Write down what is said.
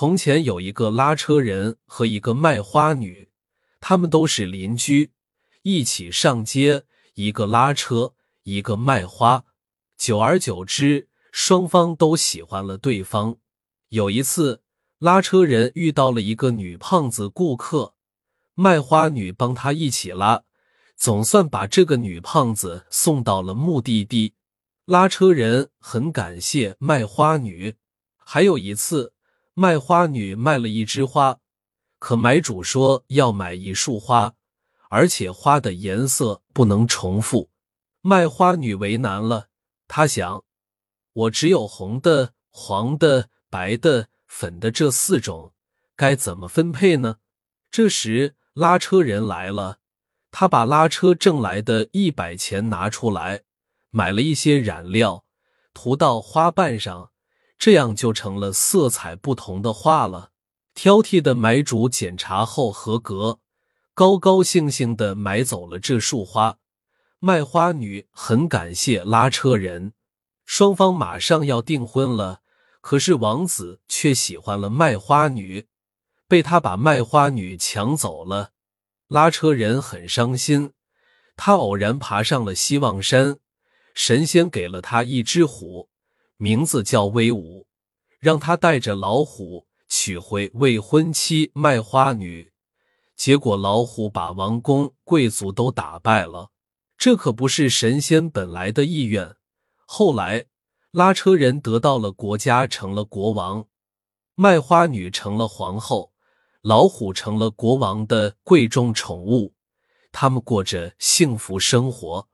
从前有一个拉车人和一个卖花女，他们都是邻居，一起上街，一个拉车，一个卖花。久而久之，双方都喜欢了对方。有一次，拉车人遇到了一个女胖子顾客，卖花女帮他一起拉，总算把这个女胖子送到了目的地。拉车人很感谢卖花女。还有一次。卖花女卖了一枝花，可买主说要买一束花，而且花的颜色不能重复。卖花女为难了，她想：我只有红的、黄的、白的、粉的这四种，该怎么分配呢？这时拉车人来了，他把拉车挣来的一百钱拿出来，买了一些染料，涂到花瓣上。这样就成了色彩不同的画了。挑剔的买主检查后合格，高高兴兴的买走了这束花。卖花女很感谢拉车人，双方马上要订婚了。可是王子却喜欢了卖花女，被他把卖花女抢走了。拉车人很伤心，他偶然爬上了希望山，神仙给了他一只虎。名字叫威武，让他带着老虎娶回未婚妻卖花女。结果老虎把王公贵族都打败了，这可不是神仙本来的意愿。后来拉车人得到了国家，成了国王；卖花女成了皇后，老虎成了国王的贵重宠物。他们过着幸福生活。